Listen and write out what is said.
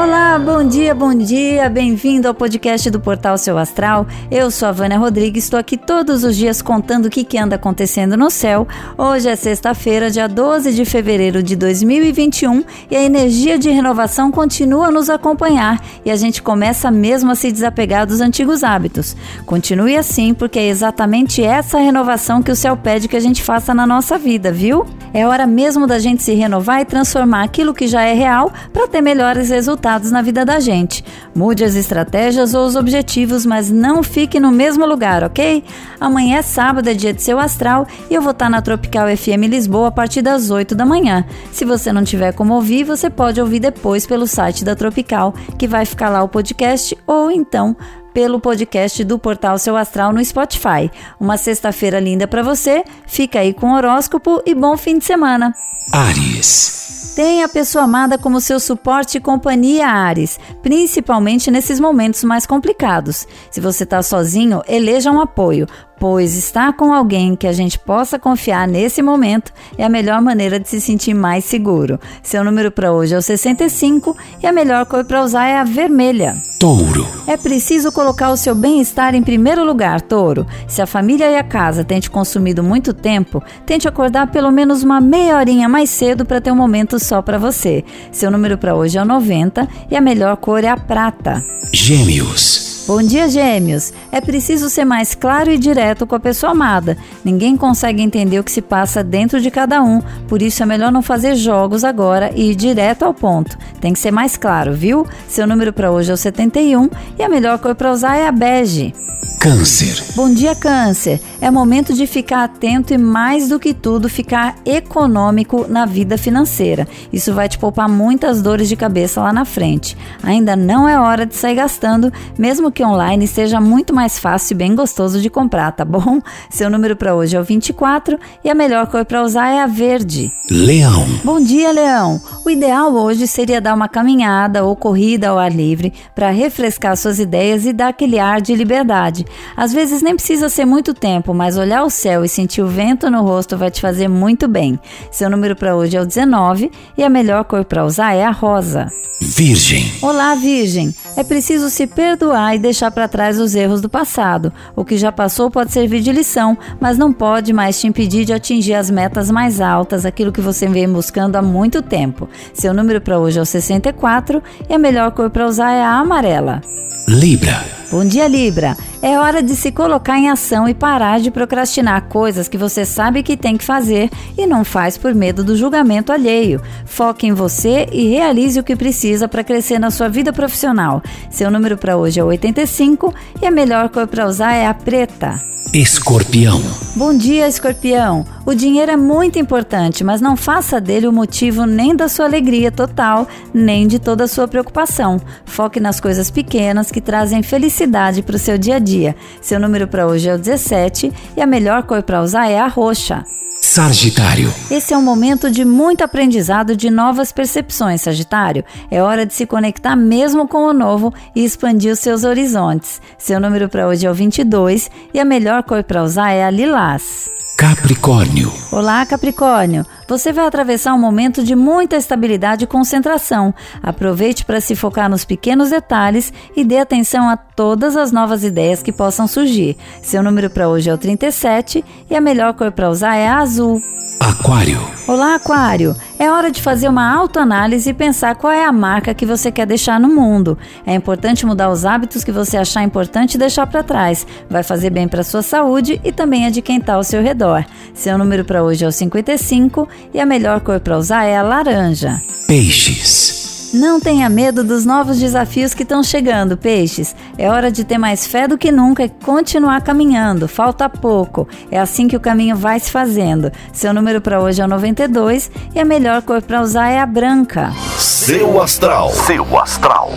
Olá, bom dia, bom dia, bem-vindo ao podcast do Portal Seu Astral. Eu sou a Vânia Rodrigues, estou aqui todos os dias contando o que, que anda acontecendo no céu. Hoje é sexta-feira, dia 12 de fevereiro de 2021 e a energia de renovação continua a nos acompanhar e a gente começa mesmo a se desapegar dos antigos hábitos. Continue assim, porque é exatamente essa renovação que o céu pede que a gente faça na nossa vida, viu? É hora mesmo da gente se renovar e transformar aquilo que já é real para ter melhores resultados resultados na vida da gente. Mude as estratégias ou os objetivos, mas não fique no mesmo lugar, ok? Amanhã é sábado, é dia de seu astral e eu vou estar na Tropical FM Lisboa a partir das 8 da manhã. Se você não tiver como ouvir, você pode ouvir depois pelo site da Tropical, que vai ficar lá o podcast, ou então pelo podcast do Portal Seu Astral no Spotify. Uma sexta-feira linda para você, fica aí com o horóscopo e bom fim de semana. Ares. Tenha a pessoa amada como seu suporte e companhia, Ares, principalmente nesses momentos mais complicados. Se você está sozinho, eleja um apoio pois estar com alguém que a gente possa confiar nesse momento é a melhor maneira de se sentir mais seguro. Seu número para hoje é o 65 e a melhor cor para usar é a vermelha. Touro. É preciso colocar o seu bem-estar em primeiro lugar, Touro. Se a família e a casa têm te consumido muito tempo, tente acordar pelo menos uma meia horinha mais cedo para ter um momento só para você. Seu número para hoje é o 90 e a melhor cor é a prata. Gêmeos. Bom dia, gêmeos. É preciso ser mais claro e direto com a pessoa amada. Ninguém consegue entender o que se passa dentro de cada um, por isso é melhor não fazer jogos agora e ir direto ao ponto. Tem que ser mais claro, viu? Seu número para hoje é o 71 e a melhor cor para usar é a bege. Câncer. Bom dia, Câncer. É momento de ficar atento e, mais do que tudo, ficar econômico na vida financeira. Isso vai te poupar muitas dores de cabeça lá na frente. Ainda não é hora de sair gastando, mesmo que online seja muito mais fácil e bem gostoso de comprar, tá bom? Seu número para hoje é o 24 e a melhor cor para usar é a verde. Leão. Bom dia, Leão. O ideal hoje seria dar uma caminhada ou corrida ao ar livre para refrescar suas ideias e dar aquele ar de liberdade. Às vezes nem precisa ser muito tempo, mas olhar o céu e sentir o vento no rosto vai te fazer muito bem. Seu número para hoje é o 19 e a melhor cor para usar é a rosa. Virgem. Olá, Virgem. É preciso se perdoar e deixar para trás os erros do passado. O que já passou pode servir de lição, mas não pode mais te impedir de atingir as metas mais altas, aquilo que você vem buscando há muito tempo. Seu número para hoje é o 64 e a melhor cor para usar é a amarela. Libra. Bom dia, Libra. É hora de se colocar em ação e parar de procrastinar coisas que você sabe que tem que fazer e não faz por medo do julgamento alheio. Foque em você e realize o que precisa para crescer na sua vida profissional. Seu número para hoje é 85 e a melhor cor para usar é a preta. Escorpião. Bom dia, Escorpião. O dinheiro é muito importante, mas não faça dele o motivo nem da sua alegria total, nem de toda a sua preocupação. Foque nas coisas pequenas que trazem felicidade para o seu dia a dia. Seu número para hoje é o 17 e a melhor cor para usar é a roxa. Sagitário. Esse é um momento de muito aprendizado de novas percepções, Sagitário. É hora de se conectar mesmo com o novo e expandir os seus horizontes. Seu número para hoje é o 22 e a melhor cor para usar é a lilás. Capricórnio. Olá, Capricórnio. Você vai atravessar um momento de muita estabilidade e concentração. Aproveite para se focar nos pequenos detalhes e dê atenção a todas as novas ideias que possam surgir. Seu número para hoje é o 37 e a melhor cor para usar é a azul. Aquário. Olá, Aquário. É hora de fazer uma autoanálise e pensar qual é a marca que você quer deixar no mundo. É importante mudar os hábitos que você achar importante deixar para trás. Vai fazer bem para sua saúde e também a de quem está ao seu redor. Seu número para hoje é o 55 e a melhor cor para usar é a laranja. Peixes. Não tenha medo dos novos desafios que estão chegando, peixes. É hora de ter mais fé do que nunca e continuar caminhando. Falta pouco. É assim que o caminho vai se fazendo. Seu número para hoje é o 92 e a melhor cor para usar é a branca. Seu astral. Seu astral.